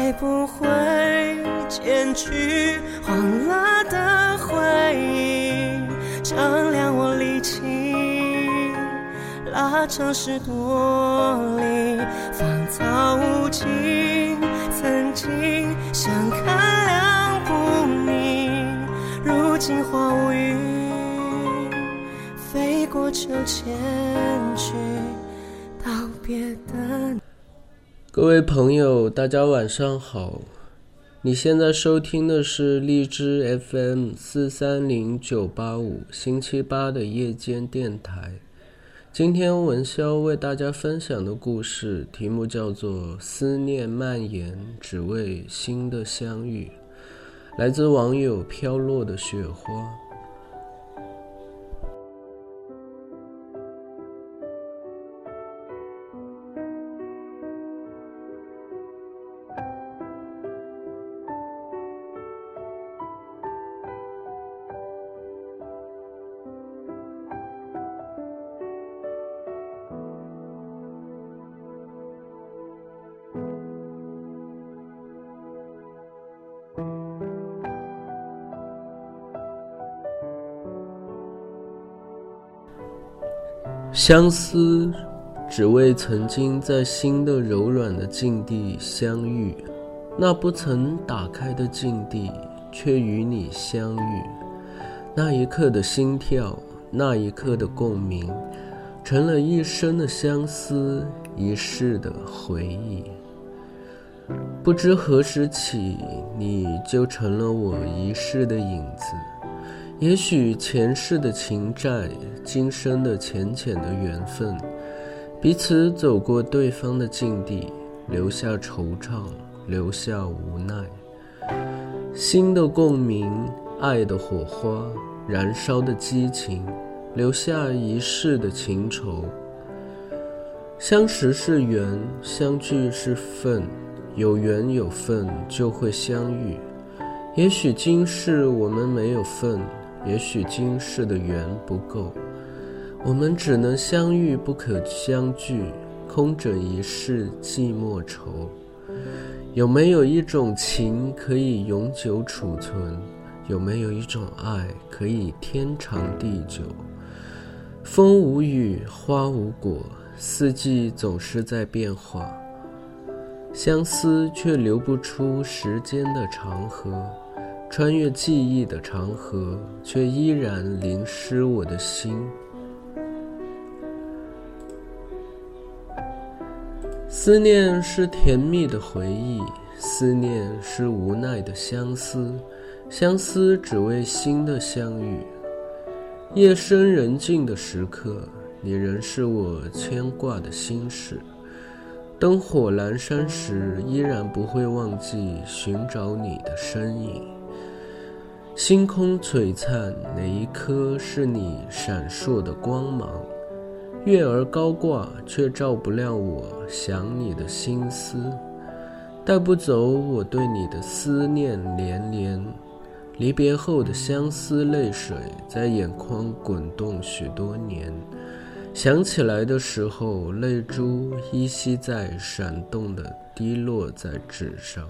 会不会剪去黄了的回忆，丈量我力气，拉长十多里，芳草无尽。曾经相看两不腻，如今花无语，飞过秋千去道别的。各位朋友，大家晚上好！你现在收听的是荔枝 FM 四三零九八五星期八的夜间电台。今天文潇为大家分享的故事题目叫做《思念蔓延，只为新的相遇》，来自网友飘落的雪花。相思，只为曾经在心的柔软的境地相遇，那不曾打开的境地，却与你相遇。那一刻的心跳，那一刻的共鸣，成了一生的相思，一世的回忆。不知何时起，你就成了我一世的影子。也许前世的情债，今生的浅浅的缘分，彼此走过对方的境地，留下惆怅，留下无奈。心的共鸣，爱的火花，燃烧的激情，留下一世的情愁。相识是缘，相聚是份，有缘有份就会相遇。也许今世我们没有份。也许今世的缘不够，我们只能相遇不可相聚，空枕一世寂寞愁。有没有一种情可以永久储存？有没有一种爱可以天长地久？风无雨，花无果，四季总是在变化，相思却流不出时间的长河。穿越记忆的长河，却依然淋湿我的心。思念是甜蜜的回忆，思念是无奈的相思，相思只为心的相遇。夜深人静的时刻，你仍是我牵挂的心事。灯火阑珊时，依然不会忘记寻找你的身影。星空璀璨，哪一颗是你闪烁的光芒？月儿高挂，却照不亮我想你的心思，带不走我对你的思念连连。离别后的相思泪水，在眼眶滚动许多年，想起来的时候，泪珠依稀在闪动的滴落在纸上。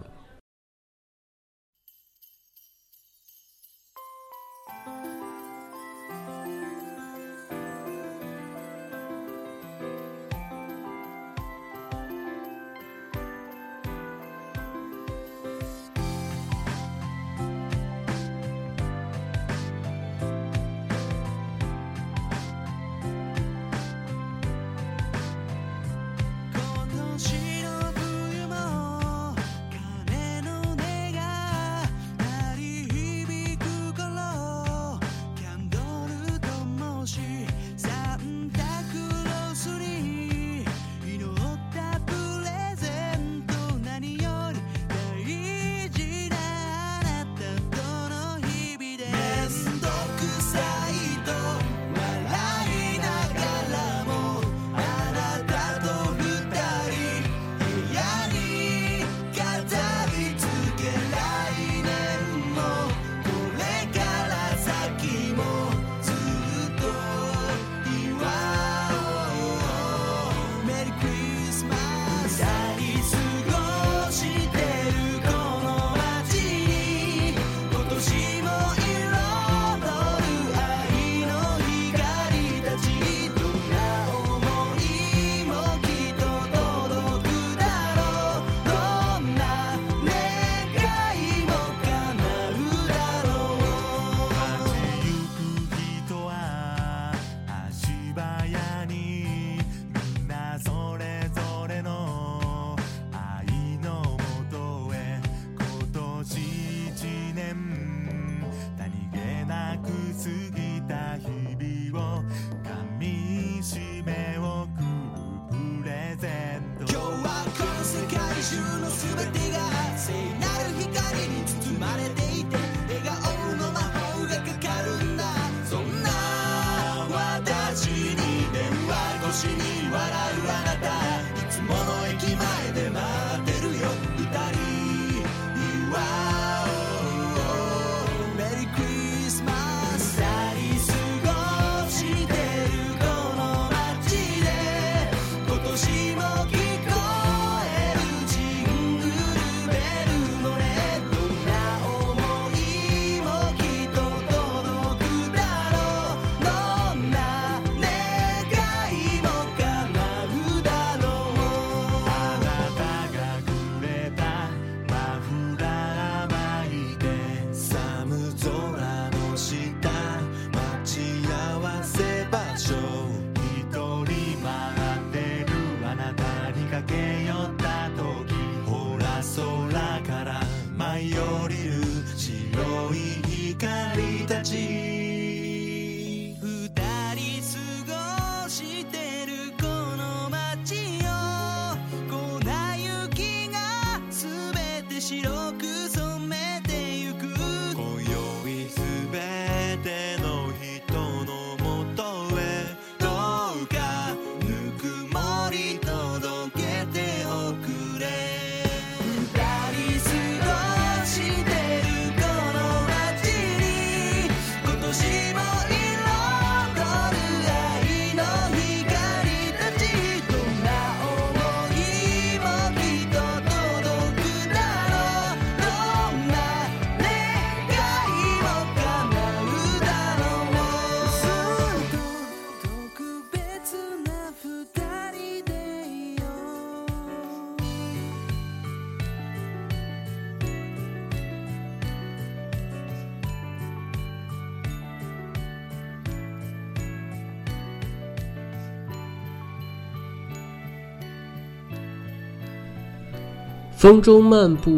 风中漫步，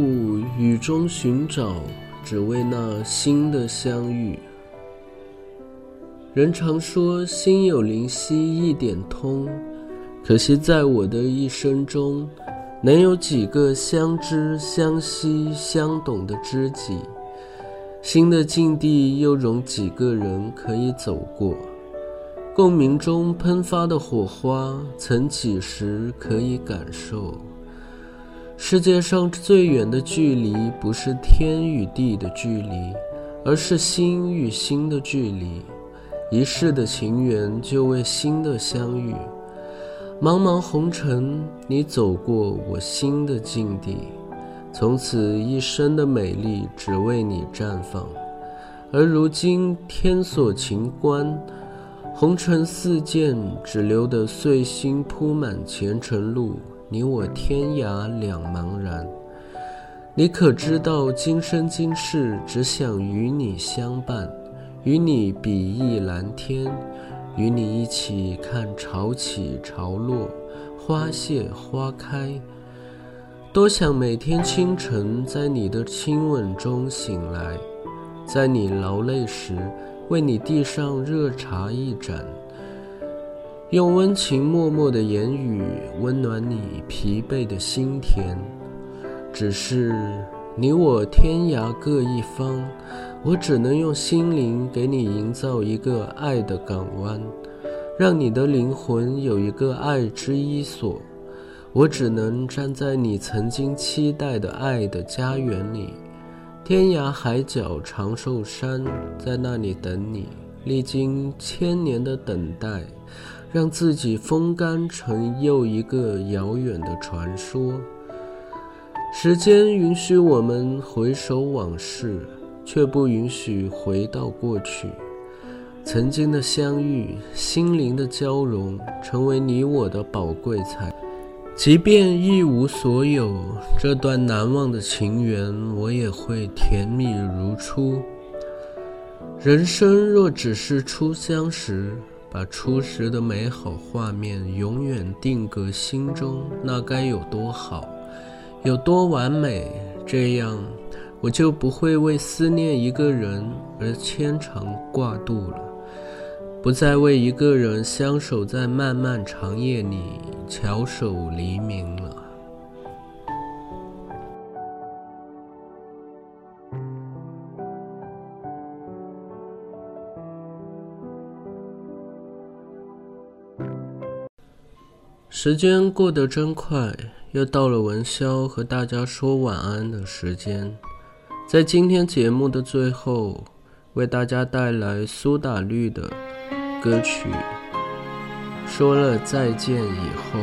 雨中寻找，只为那心的相遇。人常说心有灵犀一点通，可惜在我的一生中，能有几个相知相惜相懂的知己？新的境地又容几个人可以走过？共鸣中喷发的火花，曾几时可以感受？世界上最远的距离，不是天与地的距离，而是心与心的距离。一世的情缘，就为心的相遇。茫茫红尘，你走过我心的境地，从此一生的美丽，只为你绽放。而如今天锁情关，红尘似箭，只留得碎星铺满前尘路，你我天涯两茫然。你可知道，今生今世，只想与你相伴。与你比翼蓝天，与你一起看潮起潮落，花谢花开。多想每天清晨在你的亲吻中醒来，在你劳累时为你递上热茶一盏，用温情脉脉的言语温暖你疲惫的心田。只是你我天涯各一方。我只能用心灵给你营造一个爱的港湾，让你的灵魂有一个爱之依所。我只能站在你曾经期待的爱的家园里，天涯海角长寿山，在那里等你。历经千年的等待，让自己风干成又一个遥远的传说。时间允许我们回首往事。却不允许回到过去，曾经的相遇，心灵的交融，成为你我的宝贵财。即便一无所有，这段难忘的情缘，我也会甜蜜如初。人生若只是初相识，把初时的美好画面永远定格心中，那该有多好，有多完美？这样。我就不会为思念一个人而牵肠挂肚了，不再为一个人相守在漫漫长夜里翘首黎明了。时间过得真快，又到了文潇和大家说晚安的时间。在今天节目的最后，为大家带来苏打绿的歌曲《说了再见以后》。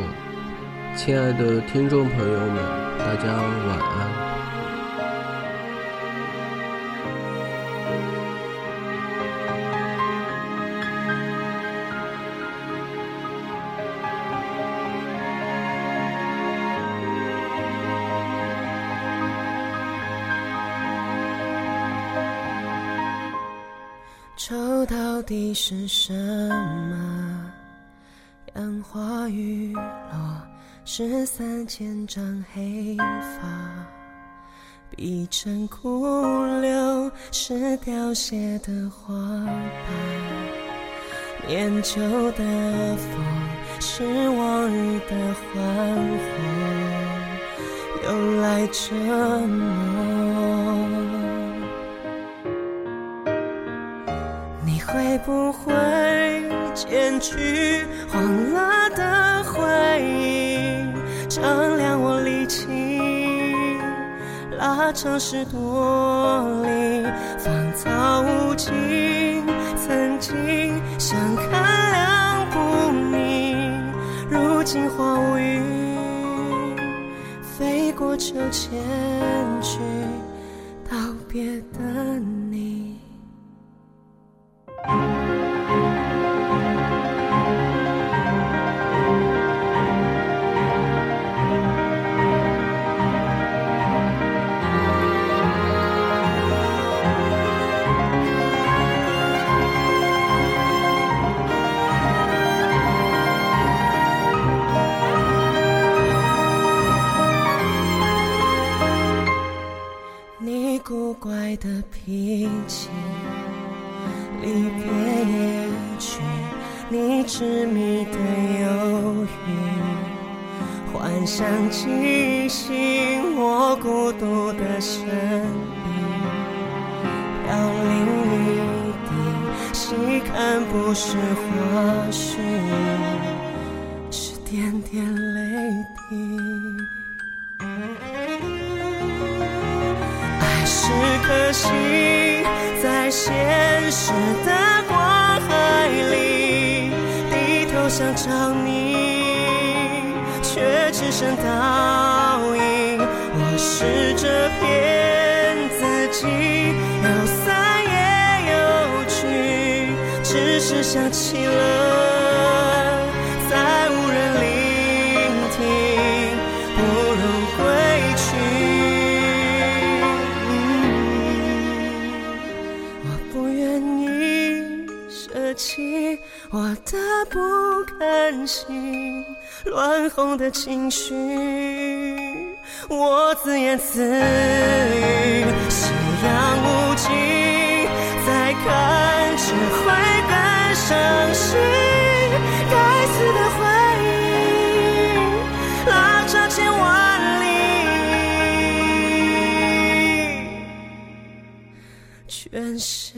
亲爱的听众朋友们，大家晚安。是什么？杨花雨落，是三千丈黑发。碧城枯柳，是凋谢的花瓣。念旧的风，是往日的欢呼，又来折磨。会不会剪去黄了的回忆，丈量我力气，拉长十多里，芳草无尽。曾经相看两不腻，如今花无语，飞过秋千去道别的你。看不是花絮，是点点泪滴。爱是颗心，在现实的是想起了，再无人聆听，不如归去。我不愿意舍弃我的不甘心，乱哄的情绪，我自言自语，夕阳无尽，再看只会伤心。该死的回忆，拉扯千万里。全是